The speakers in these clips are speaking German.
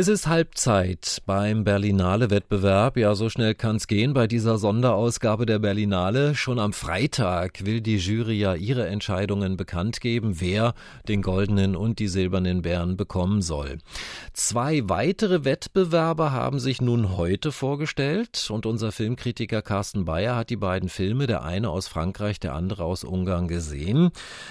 Es ist Halbzeit beim Berlinale-Wettbewerb. Ja, so schnell kann's gehen bei dieser Sonderausgabe der Berlinale. Schon am Freitag will die Jury ja ihre Entscheidungen bekannt geben, wer den goldenen und die silbernen Bären bekommen soll. Zwei weitere Wettbewerber haben sich nun heute vorgestellt und unser Filmkritiker Carsten Bayer hat die beiden Filme, der eine aus Frankreich, der andere aus Ungarn gesehen.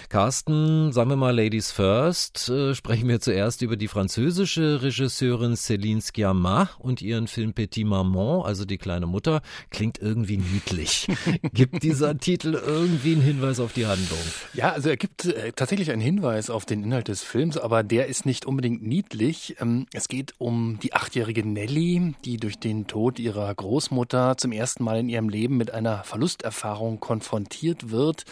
Carsten, sagen wir mal Ladies First, äh, sprechen wir zuerst über die französische Regisseurin Regisseurin Céline Sciamma und ihren Film Petit Maman, also die kleine Mutter, klingt irgendwie niedlich. gibt dieser Titel irgendwie einen Hinweis auf die Handlung? Ja, also er gibt äh, tatsächlich einen Hinweis auf den Inhalt des Films, aber der ist nicht unbedingt niedlich. Ähm, es geht um die achtjährige Nelly, die durch den Tod ihrer Großmutter zum ersten Mal in ihrem Leben mit einer Verlusterfahrung konfrontiert wird.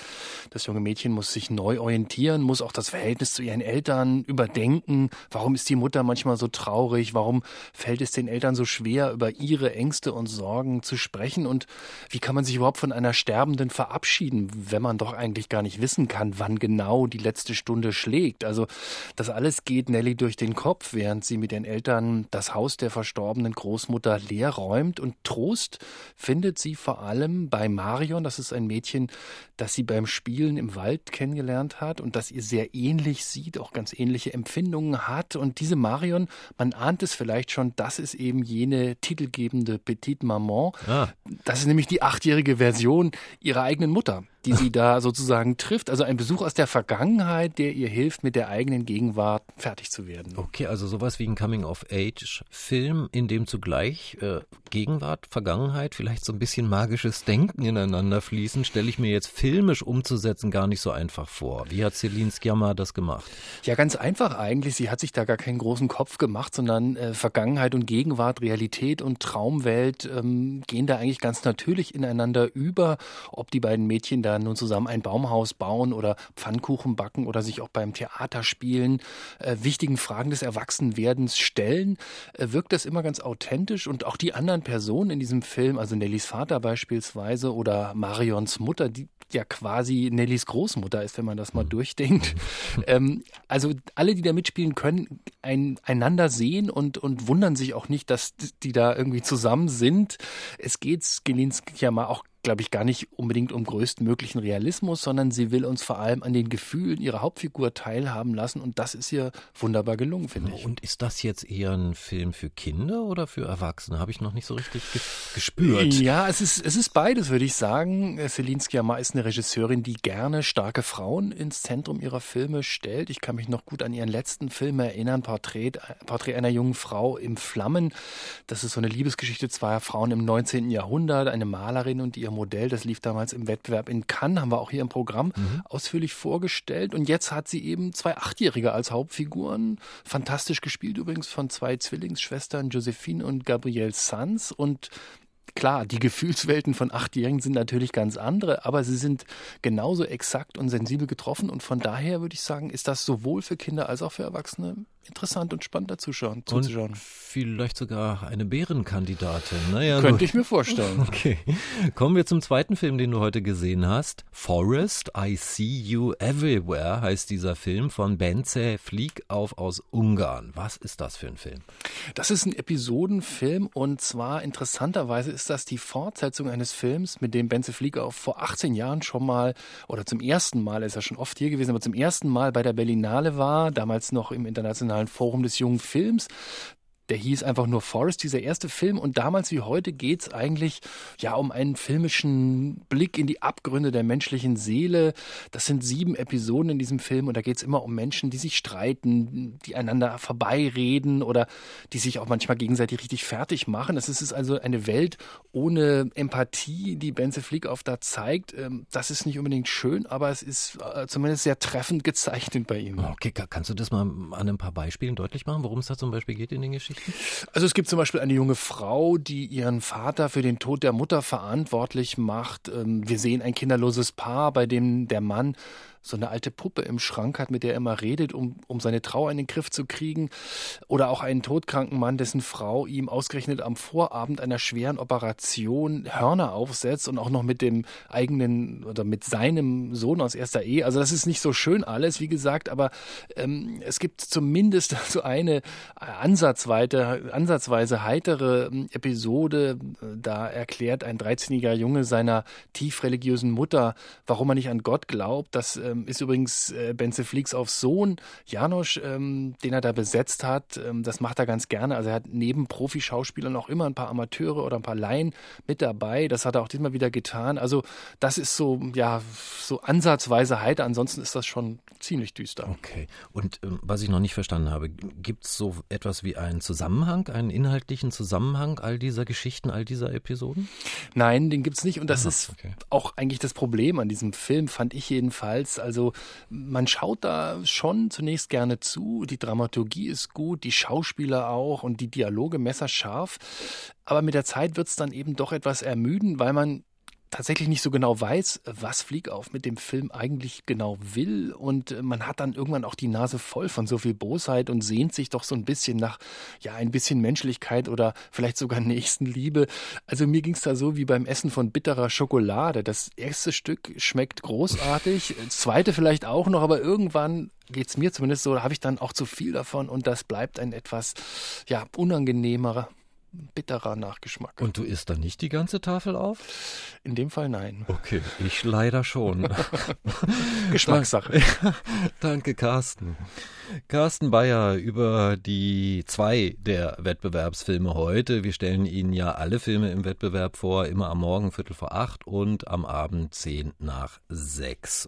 Das junge Mädchen muss sich neu orientieren, muss auch das Verhältnis zu ihren Eltern überdenken. Warum ist die Mutter manchmal so traurig? Traurig? Warum fällt es den Eltern so schwer, über ihre Ängste und Sorgen zu sprechen? Und wie kann man sich überhaupt von einer Sterbenden verabschieden, wenn man doch eigentlich gar nicht wissen kann, wann genau die letzte Stunde schlägt? Also das alles geht Nelly durch den Kopf, während sie mit ihren Eltern das Haus der verstorbenen Großmutter leer räumt. Und Trost findet sie vor allem bei Marion. Das ist ein Mädchen, das sie beim Spielen im Wald kennengelernt hat und das ihr sehr ähnlich sieht, auch ganz ähnliche Empfindungen hat. Und diese Marion, man ahnt es vielleicht schon, das ist eben jene titelgebende Petite Maman. Ah. Das ist nämlich die achtjährige Version ihrer eigenen Mutter die sie da sozusagen trifft. Also ein Besuch aus der Vergangenheit, der ihr hilft, mit der eigenen Gegenwart fertig zu werden. Okay, also sowas wie ein Coming-of-Age-Film, in dem zugleich äh, Gegenwart, Vergangenheit, vielleicht so ein bisschen magisches Denken ineinander fließen, stelle ich mir jetzt filmisch umzusetzen gar nicht so einfach vor. Wie hat Celine Sciamma das gemacht? Ja, ganz einfach eigentlich. Sie hat sich da gar keinen großen Kopf gemacht, sondern äh, Vergangenheit und Gegenwart, Realität und Traumwelt ähm, gehen da eigentlich ganz natürlich ineinander über. Ob die beiden Mädchen da nun zusammen ein Baumhaus bauen oder Pfannkuchen backen oder sich auch beim Theaterspielen äh, wichtigen Fragen des Erwachsenwerdens stellen, äh, wirkt das immer ganz authentisch und auch die anderen Personen in diesem Film, also Nellys Vater beispielsweise oder Marions Mutter, die ja quasi Nellys Großmutter ist, wenn man das mal mhm. durchdenkt. ähm, also alle, die da mitspielen, können ein, einander sehen und, und wundern sich auch nicht, dass die da irgendwie zusammen sind. Es geht Gelinski ja mal auch glaube ich, gar nicht unbedingt um größtmöglichen Realismus, sondern sie will uns vor allem an den Gefühlen ihrer Hauptfigur teilhaben lassen und das ist ihr wunderbar gelungen, finde ich. Und ist das jetzt eher ein Film für Kinder oder für Erwachsene? Habe ich noch nicht so richtig ge gespürt. Ja, es ist, es ist beides, würde ich sagen. Celine Sciamma ist eine Regisseurin, die gerne starke Frauen ins Zentrum ihrer Filme stellt. Ich kann mich noch gut an ihren letzten Film erinnern, Porträt, Porträt einer jungen Frau im Flammen. Das ist so eine Liebesgeschichte zweier Frauen im 19. Jahrhundert, eine Malerin und ihr Modell. Das lief damals im Wettbewerb in Cannes, haben wir auch hier im Programm mhm. ausführlich vorgestellt. Und jetzt hat sie eben zwei Achtjährige als Hauptfiguren. Fantastisch gespielt übrigens von zwei Zwillingsschwestern, Josephine und Gabrielle Sanz. Und Klar, die Gefühlswelten von Achtjährigen sind natürlich ganz andere, aber sie sind genauso exakt und sensibel getroffen und von daher würde ich sagen, ist das sowohl für Kinder als auch für Erwachsene interessant und spannend dazuschauen, zuzuschauen. Und vielleicht sogar eine Bärenkandidatin. Naja, Könnte gut. ich mir vorstellen. Okay. Kommen wir zum zweiten Film, den du heute gesehen hast. Forest, I See You Everywhere heißt dieser Film von Bence Flieg auf aus Ungarn. Was ist das für ein Film? Das ist ein Episodenfilm und zwar interessanterweise ist das die Fortsetzung eines Films, mit dem Benze Flieger vor 18 Jahren schon mal oder zum ersten Mal, ist er schon oft hier gewesen, aber zum ersten Mal bei der Berlinale war, damals noch im Internationalen Forum des jungen Films. Der hieß einfach nur Forest, dieser erste Film. Und damals wie heute geht es eigentlich ja um einen filmischen Blick in die Abgründe der menschlichen Seele. Das sind sieben Episoden in diesem Film und da geht es immer um Menschen, die sich streiten, die einander vorbeireden oder die sich auch manchmal gegenseitig richtig fertig machen. Es ist also eine Welt ohne Empathie, die Benze Flick auf da zeigt. Ähm, das ist nicht unbedingt schön, aber es ist äh, zumindest sehr treffend gezeichnet bei ihm. Okay, kannst du das mal an ein paar Beispielen deutlich machen, worum es da zum Beispiel geht in den Geschichten? Also es gibt zum Beispiel eine junge Frau, die ihren Vater für den Tod der Mutter verantwortlich macht. Ähm, wir sehen ein kinderloses Paar, bei dem der Mann so eine alte Puppe im Schrank hat, mit der er immer redet, um, um seine Trauer in den Griff zu kriegen. Oder auch einen todkranken Mann, dessen Frau ihm ausgerechnet am Vorabend einer schweren Operation Hörner aufsetzt und auch noch mit dem eigenen oder mit seinem Sohn aus erster Ehe. Also das ist nicht so schön alles, wie gesagt, aber ähm, es gibt zumindest so eine ansatzweise, ansatzweise heitere ähm, Episode. Da erklärt ein 13-jähriger Junge seiner tief religiösen Mutter, warum er nicht an Gott glaubt. Das ähm, ist übrigens äh, Benze Flieks auf Sohn, Janosch, ähm, den er da besetzt hat. Ähm, das macht er ganz gerne. Also er hat neben Profischauspielern auch immer ein paar Amateure oder ein paar Laien mit dabei. Das hat er auch diesmal wieder getan. Also das ist so, ja, so ansatzweise heiter. Ansonsten ist das schon ziemlich düster. Okay. Und ähm, was ich noch nicht verstanden habe, gibt es so etwas wie einen Zusammenhang, einen inhaltlichen Zusammenhang all dieser Geschichten, all dieser Episoden? Nein, den gibt es nicht. Und das Aha, ist okay. auch eigentlich das Problem an diesem Film, fand ich jedenfalls. Also man schaut da schon zunächst gerne zu. Die Dramaturgie ist gut, die Schauspieler auch und die Dialoge messerscharf. Aber mit der Zeit wird es dann eben doch etwas ermüden, weil man tatsächlich nicht so genau weiß, was Fliegauf mit dem Film eigentlich genau will. Und äh, man hat dann irgendwann auch die Nase voll von so viel Bosheit und sehnt sich doch so ein bisschen nach, ja, ein bisschen Menschlichkeit oder vielleicht sogar Nächstenliebe. Also mir ging es da so wie beim Essen von bitterer Schokolade. Das erste Stück schmeckt großartig, das zweite vielleicht auch noch, aber irgendwann geht es mir zumindest so, da habe ich dann auch zu viel davon und das bleibt ein etwas, ja, unangenehmerer bitterer Nachgeschmack. Und du isst dann nicht die ganze Tafel auf? In dem Fall nein. Okay, ich leider schon. Geschmackssache. Danke, Carsten. Carsten Bayer über die zwei der Wettbewerbsfilme heute. Wir stellen Ihnen ja alle Filme im Wettbewerb vor, immer am Morgen Viertel vor acht und am Abend zehn nach sechs.